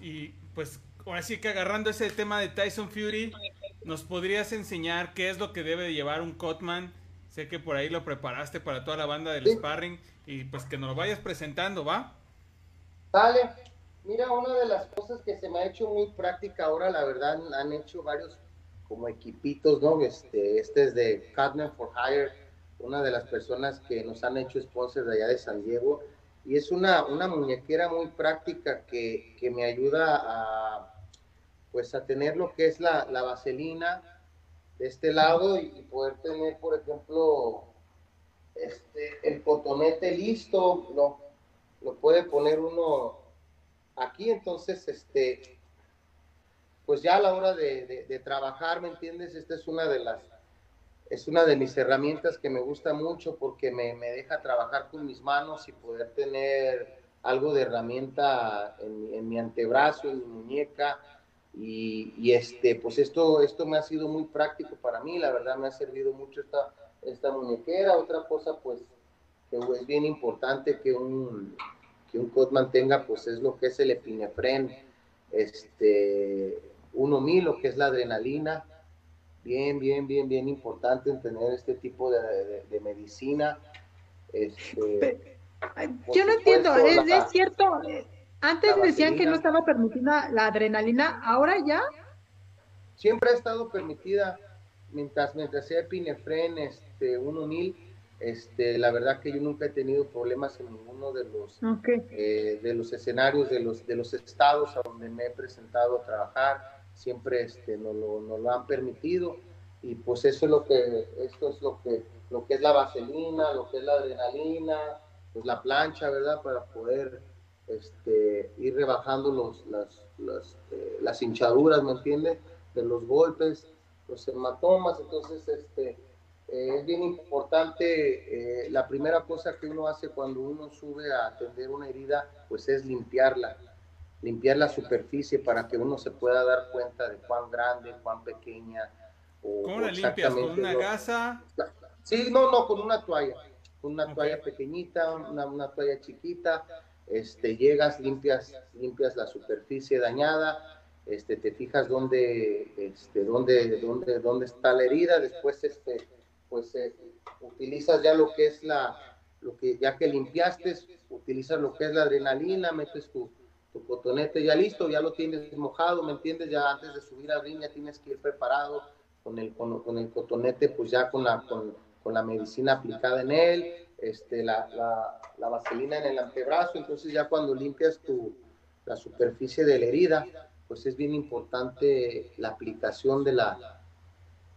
y pues ahora sí que agarrando ese tema de Tyson Fury, ¿nos podrías enseñar qué es lo que debe de llevar un Cotman? Sé que por ahí lo preparaste para toda la banda del sparring y pues que nos lo vayas presentando, ¿va? Dale. Mira, una de las cosas que se me ha hecho muy práctica ahora, la verdad, han hecho varios como equipitos, ¿no? Este, este es de Cotman for Hire, una de las personas que nos han hecho sponsors de allá de San Diego y es una, una muñequera muy práctica que, que, me ayuda a pues a tener lo que es la, la vaselina de este lado y, poder tener por ejemplo este el cotonete listo lo, lo puede poner uno aquí entonces este pues ya a la hora de, de trabajar me entiendes esta es una de las es una de mis herramientas que me gusta mucho porque me, me deja trabajar con mis manos y poder tener algo de herramienta en, mi antebrazo, en mi muñeca. Y, y, este, pues esto, esto me ha sido muy práctico para mí, la verdad me ha servido mucho esta, esta muñequera. Otra cosa, pues, que es bien importante que un, que un cot tenga, pues es lo que es el epinefren, este, 1000, lo que es la adrenalina, bien, bien, bien, bien importante en tener este tipo de, medicina. Este, yo no entiendo, ¿es, cierto? Antes decían que no estaba permitida la adrenalina, ¿ahora ya? Siempre ha estado permitida, mientras, mientras sea epinefren, este, 1000, este, la verdad que yo nunca he tenido problemas en ninguno de los, eh, de los escenarios, de los, de los estados a donde me he presentado a trabajar siempre este, nos, lo, lo han permitido y pues eso es lo que, esto es lo que, lo que es la vaselina, lo que es la adrenalina, pues la plancha, ¿verdad? Para poder este, ir rebajando los, las, las, eh, las hinchaduras, ¿me entiendes? De los golpes, los hematomas, entonces este, eh, es bien importante, eh, la primera cosa que uno hace cuando uno sube a atender una herida, pues es limpiarla limpiar la superficie para que uno se pueda dar cuenta de cuán grande, cuán pequeña. O, ¿Cómo la limpias? ¿Con una gasa? Sí, no, no, con una toalla. Con una toalla pequeñita, una, una, toalla chiquita. Este, llegas, limpias, limpias la superficie dañada, este, te fijas dónde, este, dónde, dónde, dónde está la herida, después este, pues eh, utilizas ya lo que es la, lo que ya que limpiaste, utilizas lo que es la adrenalina, metes tu, tu cotonete ya listo, ya lo tienes mojado, ¿me entiendes? Ya antes de subir al ring ya tienes que ir preparado con el, con, el cotonete, pues ya con la, con, con, la medicina aplicada en él, este, la, la, la, vaselina en el antebrazo, entonces ya cuando limpias tu, la superficie de la herida, pues es bien importante la aplicación de la,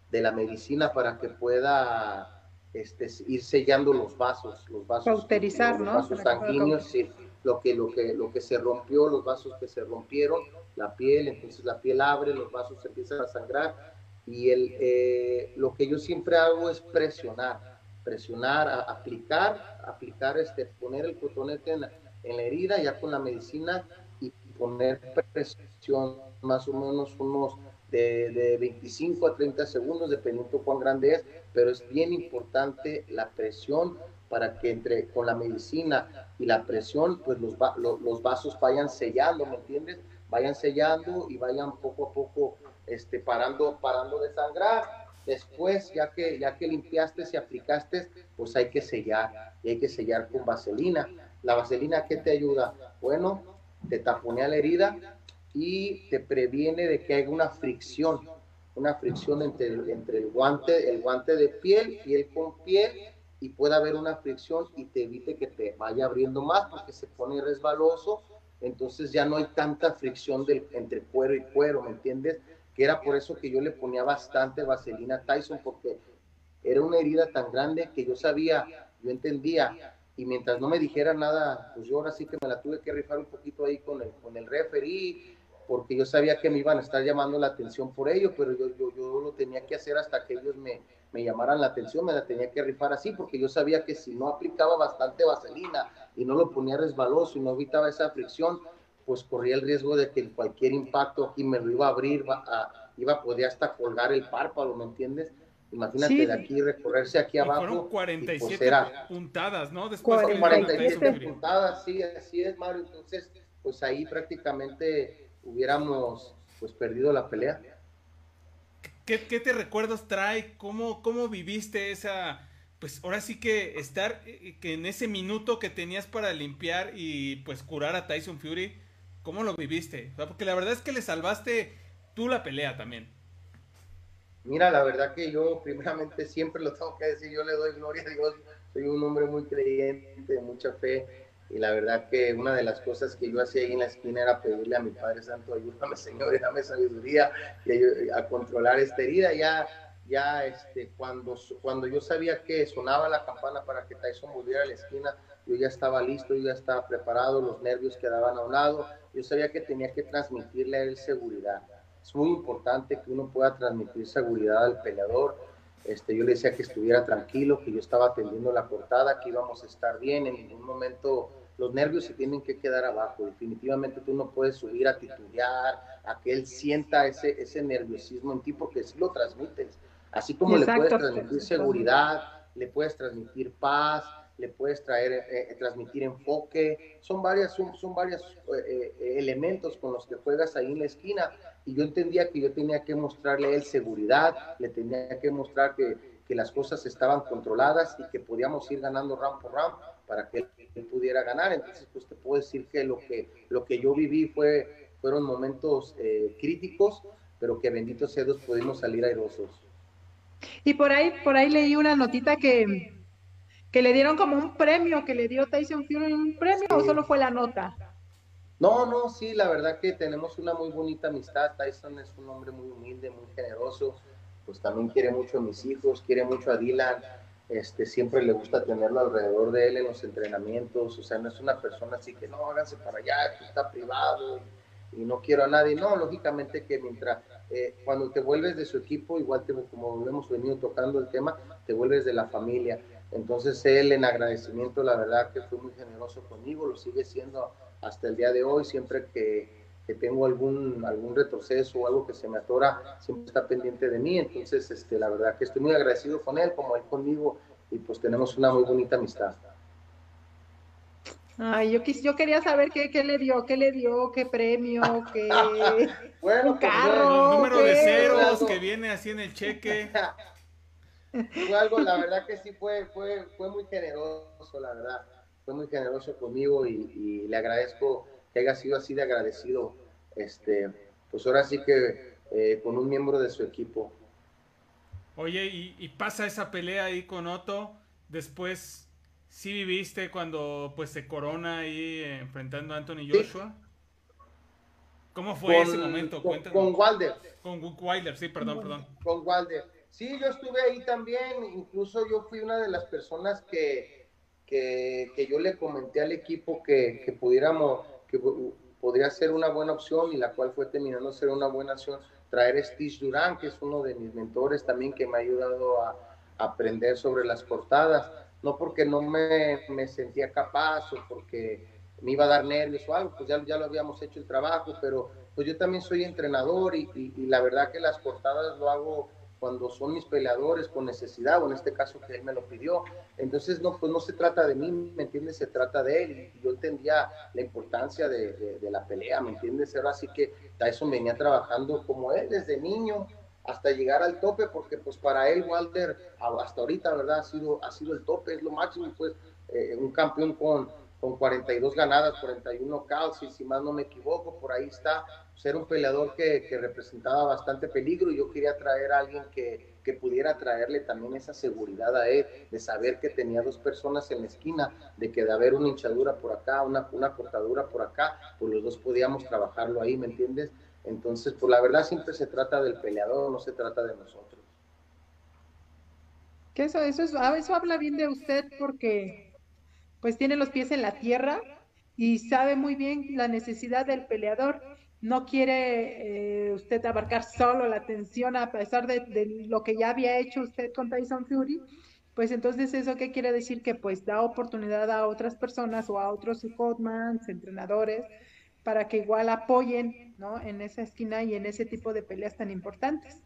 de la medicina para que pueda este, ir sellando los vasos, los vasos, Cauterizar, los vasos sanguíneos, sí lo que, lo, que, lo que se rompió, los vasos que se rompieron, la piel, entonces la piel abre, los vasos empiezan a sangrar y el, eh, lo que yo siempre hago es presionar, presionar, aplicar, aplicar, este, poner el cotonete en la, en la herida ya con la medicina y poner presión más o menos unos de, de, 25 a 30 segundos, dependiendo cuán grande es, pero es bien importante la presión para que entre con la medicina y la presión, pues los, vasos vayan sellando, ¿me entiendes? Vayan sellando y vayan poco a poco este, parando, parando de sangrar. Después, ya que, ya que limpiaste y aplicaste, pues hay que sellar, y hay que sellar con vaselina. ¿La vaselina qué te ayuda? Bueno, te taponea la herida y te previene de que haya una fricción, una fricción entre, entre el guante, el guante de piel, piel con piel, y pueda haber una fricción y te evite que te vaya abriendo más porque se pone resbaloso, entonces ya no hay tanta fricción del, entre cuero y cuero, ¿me entiendes? Que era por eso que yo le ponía bastante vaselina a Tyson porque era una herida tan grande que yo sabía, yo entendía, y mientras no me dijera nada, pues yo ahora sí que me la tuve que rifar un poquito ahí con el, con el referee, porque yo sabía que me iban a estar llamando la atención por ello, pero yo, yo, tenía que hacer hasta que ellos me, me llamaran la atención, me la tenía que rifar así, porque yo sabía que si no aplicaba bastante vaselina y no lo ponía resbaloso y no evitaba esa fricción, pues corría el riesgo de que cualquier impacto aquí me lo iba a abrir, iba a poder hasta colgar el párpado, ¿me entiendes? Imagínate de aquí recorrerse aquí abajo. Fueron 47 pues puntadas, ¿no? Después 47 puntadas, sí, así es, Mario. Entonces, pues ahí prácticamente hubiéramos pues perdido la pelea. ¿Qué, te recuerdos trae? ¿Cómo, ¿Cómo viviste esa, pues ahora sí que estar eh, que en ese minuto que tenías para limpiar y pues curar a Tyson Fury, ¿cómo lo viviste? porque la verdad es que le salvaste tú la pelea también. Mira, la verdad que yo primeramente siempre lo tengo que decir, yo le doy gloria a Dios, soy un hombre muy creyente, de mucha fe, y la verdad que una de las cosas que yo hacía ahí en la esquina era pedirle a mi Padre Santo, ayúdame Señor, dame sabiduría a controlar esta herida. Ya, ya este, cuando, cuando yo sabía que sonaba la campana para que Tyson volviera a la esquina, yo ya estaba listo, yo ya estaba preparado, los nervios quedaban a un lado, yo sabía que tenía que transmitirle a él seguridad. Es muy importante que uno pueda transmitir seguridad al peleador. Este, yo le decía que estuviera tranquilo, que yo estaba atendiendo la cortada, que íbamos a estar bien, en ningún momento los nervios se tienen que quedar abajo. Definitivamente tú no puedes subir a titular, a que él sienta ese, ese nerviosismo en ti, porque si lo transmites. Así como le puedes transmitir seguridad, le puedes transmitir paz, le puedes traer, eh, eh, transmitir enfoque. Son varias, son, varios eh, elementos con los que juegas ahí en la esquina. Y yo entendía que yo tenía que mostrarle a seguridad, le tenía que mostrar que, que las cosas estaban controladas y que podíamos ir ganando round por round para que él pudiera ganar. Entonces, pues te puedo decir que lo que, lo que yo viví fue, fueron momentos eh, críticos, pero que bendito sea Dios pudimos salir airosos. Y por ahí, por ahí leí una notita que, que le dieron como un premio, que le dio Tyson Fury un premio, o solo fue la nota. No, no, sí, la verdad que tenemos una muy bonita amistad. Tyson es un hombre muy humilde, muy generoso, pues también quiere mucho a mis hijos, quiere mucho a Dylan. Este, siempre le gusta tenerlo alrededor de él en los entrenamientos, o sea, no es una persona así que no, háganse para allá, esto está privado y, no quiero a nadie, no, lógicamente que mientras, eh, cuando te vuelves de su equipo, igual te, como hemos venido tocando el tema, te vuelves de la familia, entonces él en agradecimiento, la verdad que fue muy generoso conmigo, lo sigue siendo hasta el día de hoy, siempre que que tengo algún, algún retroceso o algo que se me atora, siempre está pendiente de mí. Entonces, este, la verdad que estoy muy agradecido con él, como él conmigo, y pues tenemos una muy bonita amistad. Ay, yo, yo quería saber qué, qué le dio, qué le dio, qué premio, qué bueno, pues, carro, el número de ceros que viene así en el cheque. fue algo, la verdad que sí fue, fue, fue muy generoso, la verdad. Fue muy generoso conmigo y, y le agradezco que haya sido así de agradecido, este, pues ahora sí que eh, con un miembro de su equipo. Oye, y, pasa esa pelea ahí con Otto, después sí viviste cuando pues se corona ahí enfrentando a Anthony Joshua. ¿Cómo fue ese momento? Con, con, Wilder. Con Wilder, sí, perdón, perdón. Con Wilder. Sí, yo estuve ahí también, incluso yo fui una de las personas que, que, que yo le comenté al equipo que, que pudiéramos que podría ser una buena opción y la cual fue terminando ser una buena opción, traer a Steve Durán, que es uno de mis mentores también que me ha ayudado a, aprender sobre las cortadas, no porque no me, me, sentía capaz o porque me iba a dar nervios o algo, pues ya, ya lo habíamos hecho el trabajo, pero pues yo también soy entrenador y, la verdad que las cortadas lo hago cuando son mis peleadores con necesidad, o en este caso que él me lo pidió. Entonces, no, pues no se trata de mí, ¿me entiendes? Se trata de él. Yo entendía la importancia de, la pelea, ¿me entiendes? Ahora sí que Tyson venía trabajando como él desde niño hasta llegar al tope, porque pues para él Walter hasta ahorita, ¿verdad? Ha sido, ha sido el tope, es lo máximo, pues eh, un campeón con, con 42 ganadas, 41 caos, y si más no me equivoco, por ahí está, ser un peleador que, que, representaba bastante peligro y yo quería traer a alguien que, que, pudiera traerle también esa seguridad a él, de saber que tenía dos personas en la esquina, de que de haber una hinchadura por acá, una, una cortadura por acá, pues los dos podíamos trabajarlo ahí, ¿me entiendes? Entonces, pues la verdad siempre se trata del peleador, no se trata de nosotros. Que eso, eso, es, ah, eso habla bien de usted porque pues tiene los pies en la tierra y sabe muy bien la necesidad del peleador. No quiere eh, usted abarcar solo la atención a pesar de, lo que ya había hecho usted con Tyson Fury, pues entonces eso qué quiere decir que pues da oportunidad a otras personas o a otros coachmans, entrenadores, para que igual apoyen, ¿no? En esa esquina y en ese tipo de peleas tan importantes.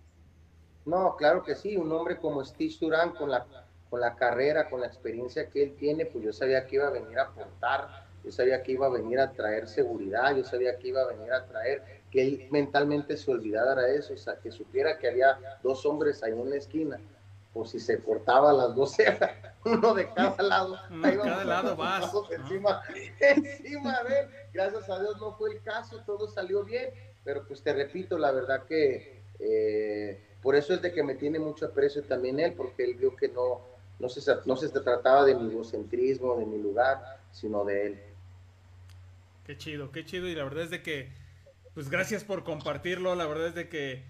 No, claro que sí, un hombre como Steve Durán con la con la carrera, con la experiencia que él tiene, pues yo sabía que iba a venir a aportar yo sabía que iba a venir a traer seguridad, yo sabía que iba a venir a traer que él mentalmente se olvidara de eso, o sea, que supiera que había dos hombres ahí en la esquina, por si se cortaba las dos cejas, uno de cada lado, de cada lado vas. Encima, encima de él. Gracias a Dios no fue el caso, todo salió bien, pero pues te repito, la verdad que eh, por eso es de que me tiene mucho aprecio también él, porque él vio que no, no, se, no se trataba de mi egocentrismo, de mi lugar, sino de él. Qué chido, qué chido, y la verdad es de que pues gracias por compartirlo. La verdad es de que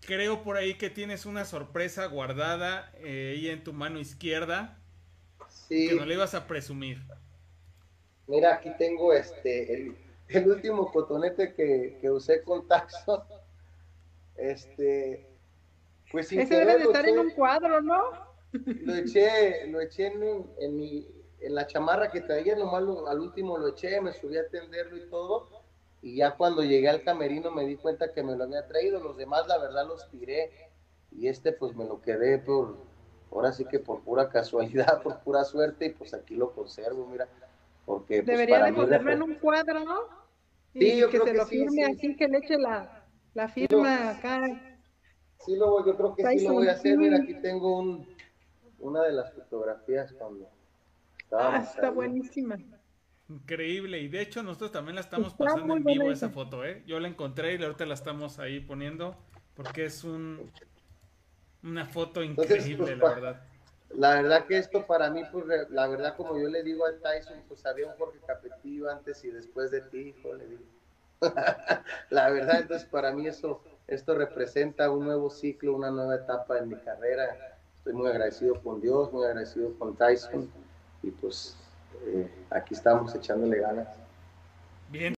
creo por ahí que tienes una sorpresa guardada eh, ahí en tu mano izquierda. Sí. Que no le ibas a presumir. Mira, aquí tengo este el, último cotonete que, usé con Taxon. Este, pues sin Ese debe de estar en un cuadro, ¿no? Lo eché, lo eché en, en, mi, en la chamarra que traía, nomás al último lo eché, me subí a atenderlo y todo y ya cuando llegué al camerino me di cuenta que me lo había traído, los demás la verdad los tiré y este pues me lo quedé por, ahora sí que por pura casualidad, por pura suerte y pues aquí lo conservo, mira, porque... Pues, Debería de ponerlo en un cuadro, ¿no? Y sí, que se lo firme así, que le eche la, la firma acá. Sí, lo, yo creo que sí lo voy a hacer, mira, aquí tengo un, una de las fotografías cuando... Ah, está buenísima. Increíble, y de hecho nosotros también la estamos pasando en vivo esa foto, ¿eh? Yo la encontré y ahorita la estamos ahí poniendo porque es un una foto increíble, pues, la verdad. La verdad que esto para mí, pues la verdad como yo le digo a Tyson, pues había un Jorge Capetillo antes y después de ti, hijo, le digo. la verdad, entonces para mí eso, esto representa un nuevo ciclo, una nueva etapa en mi carrera. Estoy muy agradecido con Dios, muy agradecido con Tyson y pues eh, aquí estamos echándole ganas. Bien.